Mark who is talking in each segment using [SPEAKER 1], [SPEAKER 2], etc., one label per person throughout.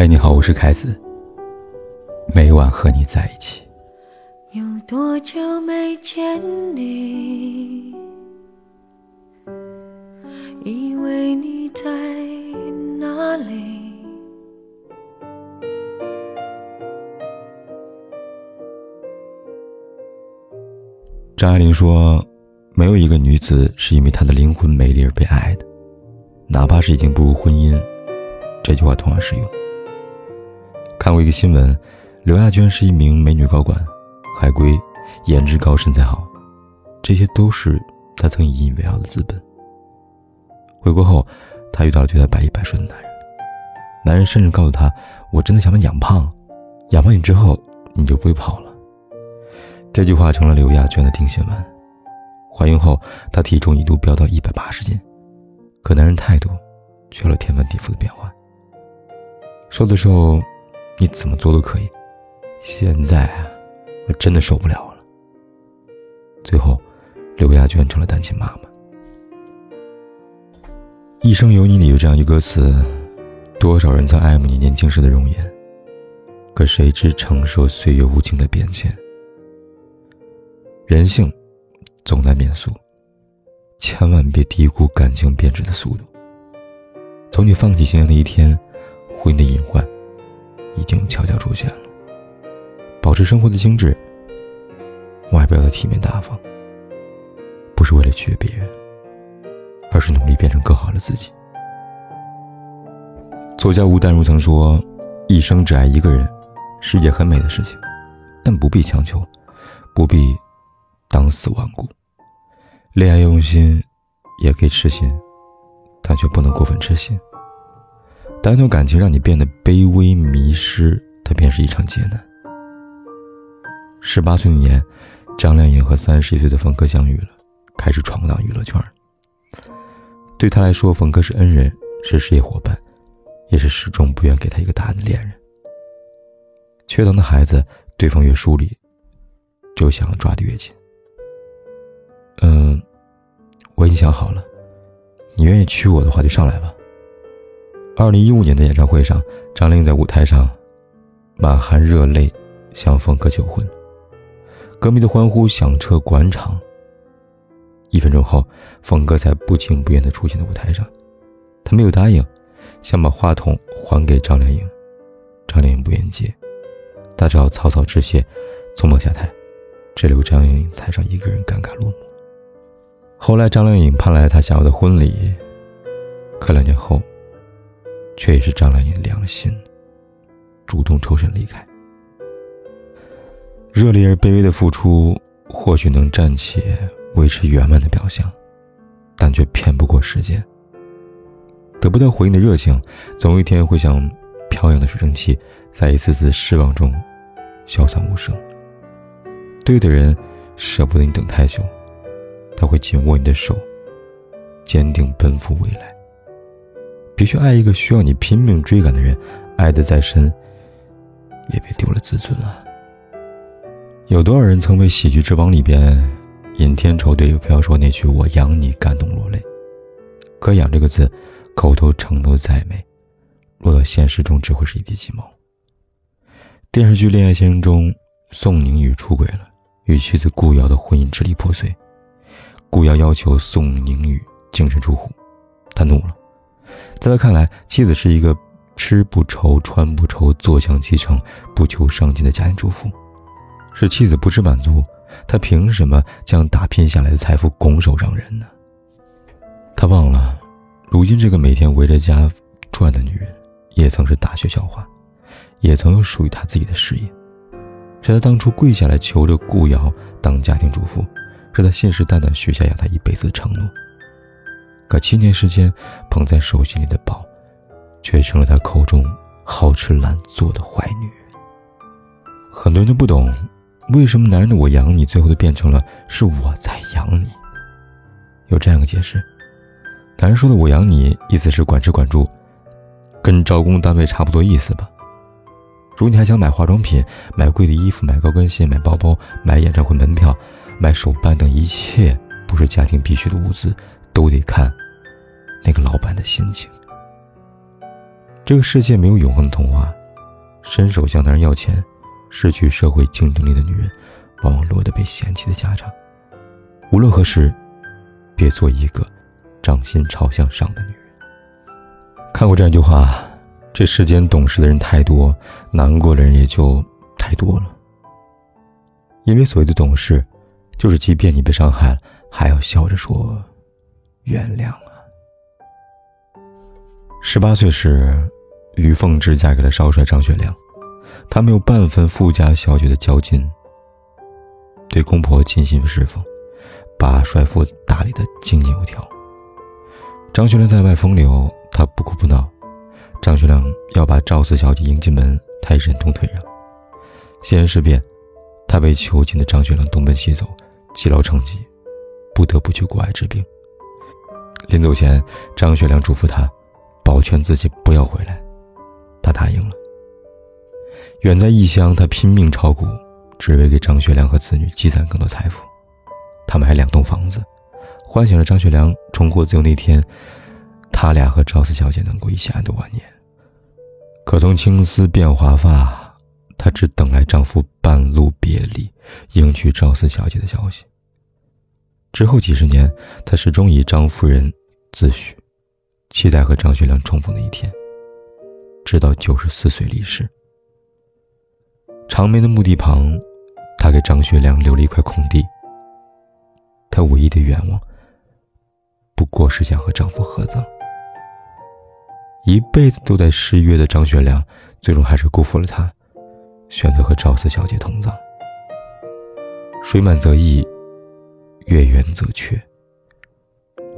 [SPEAKER 1] 嗨，你好，我是凯子。每晚和你在一起。
[SPEAKER 2] 有多久没见你？以为你在哪里？
[SPEAKER 1] 张爱玲说：“没有一个女子是因为她的灵魂美丽而被爱的，哪怕是已经步入婚姻。”这句话同样适用。看过一个新闻，刘亚娟是一名美女高管，海归，颜值高，身材好，这些都是她曾引以为傲的资本。回国后，她遇到了对她百依百顺的男人，男人甚至告诉她：“我真的想把你养胖，养胖你之后，你就不会跑了。”这句话成了刘亚娟的定心丸。怀孕后，她体重一度飙到一百八十斤，可男人态度却有了天翻地覆的变化。瘦的时候。你怎么做都可以，现在啊，我真的受不了了。最后，刘亚娟成了单亲妈妈。《一生有你》里有这样一歌词：多少人曾爱慕你年轻时的容颜，可谁知承受岁月无情的变迁。人性总在变速，千万别低估感情变质的速度。从你放弃形象的一天，婚姻的隐患。已经悄悄出现了。保持生活的精致，外表的体面大方，不是为了取悦别人，而是努力变成更好的自己。作家吴淡如曾说：“一生只爱一个人，是一件很美的事情，但不必强求，不必当死顽固。恋爱用心，也可以痴心，但却不能过分痴心。”当一段感情让你变得卑微、迷失，它便是一场劫难。十八岁那年，张靓颖和三十一岁的冯轲相遇了，开始闯荡娱乐圈。对他来说，冯轲是恩人，是事业伙伴，也是始终不愿给他一个答案的恋人。缺糖的孩子，对方越疏离，就想要抓得越紧。嗯，我已经想好了，你愿意娶我的话，就上来吧。二零一五年的演唱会上，张靓颖在舞台上满含热泪向冯哥求婚，歌迷的欢呼响彻广场。一分钟后，冯哥才不情不愿地出现在舞台上，他没有答应，想把话筒还给张靓颖，张靓颖不愿接，他只好草草致谢，匆忙下台，只留张靓颖台上一个人尴尬落幕。后来，张靓颖盼来了她想要的婚礼，可两年后。却也是张靓颖良心，主动抽身离开。热烈而卑微的付出，或许能暂且维持圆满的表象，但却骗不过时间。得不到回应的热情，总有一天会像飘扬的水蒸气，在一次次失望中消散无声。对的人舍不得你等太久，他会紧握你的手，坚定奔赴未来。别去爱一个需要你拼命追赶的人，爱得再深，也别丢了自尊啊！有多少人曾为喜剧之王里边尹天仇对又飘说那句“我养你”感动落泪？可“养”这个字，口头承诺再美，落到现实中只会是一地鸡毛。电视剧《恋爱先生》中，宋宁宇出轨了，与妻子顾瑶的婚姻支离破碎。顾瑶要求宋宁宇净身出户，他怒了。在他看来，妻子是一个吃不愁、穿不愁、坐享其成、不求上进的家庭主妇，是妻子不知满足，他凭什么将打拼下来的财富拱手让人呢？他忘了，如今这个每天围着家转的女人，也曾是大学校花，也曾有属于她自己的事业，是他当初跪下来求着顾瑶当家庭主妇，是他信誓旦旦许下养她一辈子的承诺。可七年时间，捧在手心里的宝，却成了他口中好吃懒做的坏女人。很多人都不懂，为什么男人的“我养你”最后都变成了是我在养你。有这样一个解释：男人说的“我养你”，意思是管吃管住，跟招工单位差不多意思吧。如果你还想买化妆品、买贵的衣服、买高跟鞋、买包包、买演唱会门票、买手办等一切不是家庭必需的物资。都得看那个老板的心情。这个世界没有永恒的童话，伸手向男人要钱，失去社会竞争力的女人，往往落得被嫌弃的下场。无论何时，别做一个掌心朝向上的女人。看过这样一句话：这世间懂事的人太多，难过的人也就太多了。因为所谓的懂事，就是即便你被伤害了，还要笑着说原谅啊。十八岁时。于凤芝嫁给了少帅张学良，她没有半分富家小姐的娇矜，对公婆尽心侍奉，把帅府打理得井井有条。张学良在外风流，她不哭不闹。张学良要把赵四小姐迎进门，她也忍痛退让。西安事变，她被囚禁的张学良东奔西走，积劳成疾，不得不去国外治病。临走前，张学良嘱咐他，保全自己不要回来。他答应了。远在异乡，他拼命炒股，只为给张学良和子女积攒更多财富。他买两栋房子，唤醒了张学良重获自由那天，他俩和赵四小姐能够一起安度晚年。可从青丝变华发，她只等来丈夫半路别离，迎娶赵四小姐的消息。之后几十年，她始终以张夫人自诩，期待和张学良重逢的一天。直到九十四岁离世。长眠的墓地旁，她给张学良留了一块空地。她唯一的愿望，不过是想和丈夫合葬。一辈子都在失约的张学良，最终还是辜负了她，选择和赵四小姐同葬。水满则溢，月圆则缺。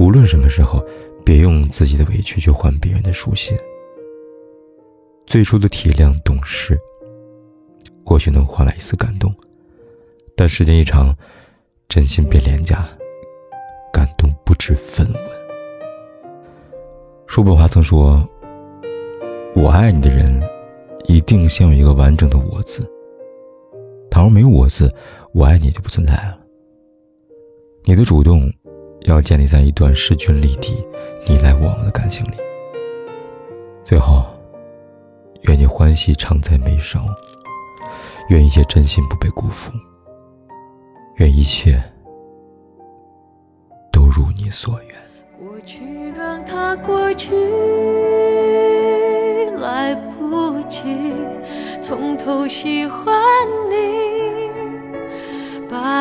[SPEAKER 1] 无论什么时候，别用自己的委屈去换别人的舒心。最初的体谅懂事，或许能换来一丝感动，但时间一长，真心变廉价，感动不知分文。叔本华曾说：“我爱你的人，一定先有一个完整的我字。倘若没有我字，我爱你就不存在了。你的主动，要建立在一段势均力敌、你来我往的感情里。最后。”愿你欢喜常在眉梢，愿一切真心不被辜负，愿一切都如你所愿。
[SPEAKER 2] 过去让它过去，来不及从头喜欢。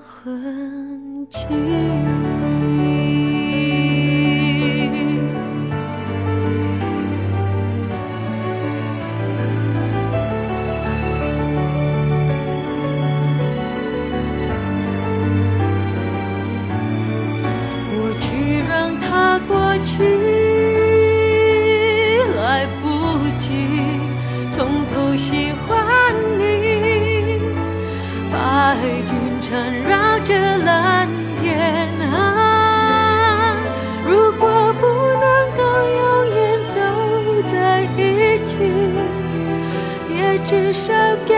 [SPEAKER 2] 痕迹过去让它过去来不及从头喜欢你白云缠绕着蓝天啊。如果不能够永远走在一起也至少给